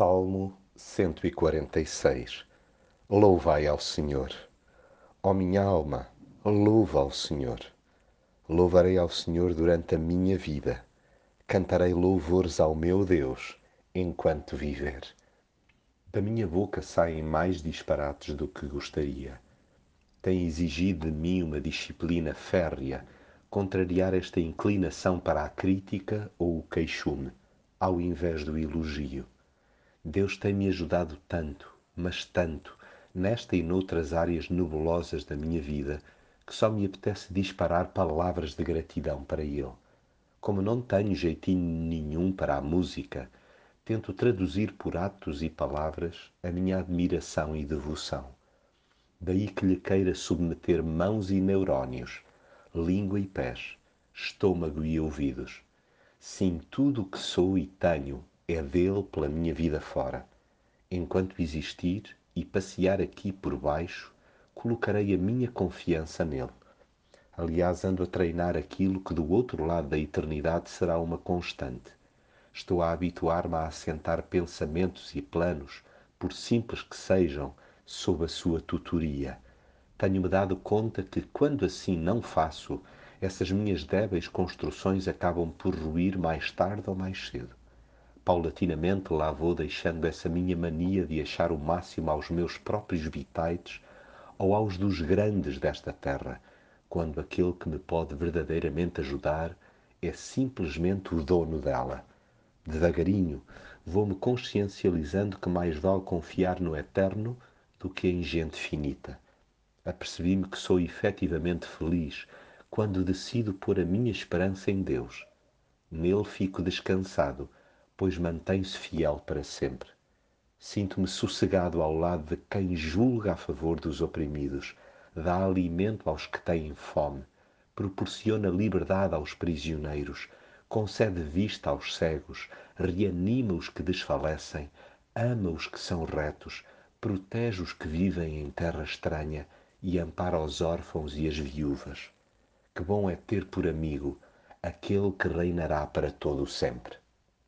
Salmo 146 Louvai ao Senhor. Ó minha alma, louva ao Senhor. Louvarei ao Senhor durante a minha vida. Cantarei louvores ao meu Deus enquanto viver. Da minha boca saem mais disparates do que gostaria. Tem exigido de mim uma disciplina férrea, contrariar esta inclinação para a crítica ou o queixume, ao invés do elogio Deus tem-me ajudado tanto, mas tanto, nesta e noutras áreas nebulosas da minha vida, que só me apetece disparar palavras de gratidão para Ele. Como não tenho jeitinho nenhum para a música, tento traduzir por atos e palavras a minha admiração e devoção. Daí que lhe queira submeter mãos e neurónios, língua e pés, estômago e ouvidos. Sim, tudo o que sou e tenho é dele pela minha vida fora. Enquanto existir e passear aqui por baixo, colocarei a minha confiança nele. Aliás, ando a treinar aquilo que do outro lado da eternidade será uma constante. Estou a habituar-me a assentar pensamentos e planos, por simples que sejam, sob a sua tutoria. Tenho-me dado conta que, quando assim não faço, essas minhas débeis construções acabam por ruir mais tarde ou mais cedo. Paulatinamente lá vou deixando essa minha mania de achar o máximo aos meus próprios bitaites ou aos dos grandes desta terra, quando aquele que me pode verdadeiramente ajudar é simplesmente o dono dela. Devagarinho vou-me consciencializando que mais vale confiar no eterno do que em gente finita. Apercebi-me que sou efetivamente feliz quando decido pôr a minha esperança em Deus. Nele fico descansado pois mantém-se fiel para sempre. Sinto-me sossegado ao lado de quem julga a favor dos oprimidos, dá alimento aos que têm fome, proporciona liberdade aos prisioneiros, concede vista aos cegos, reanima os que desfalecem, ama os que são retos, protege os que vivem em terra estranha e ampara os órfãos e as viúvas. Que bom é ter por amigo aquele que reinará para todo o sempre.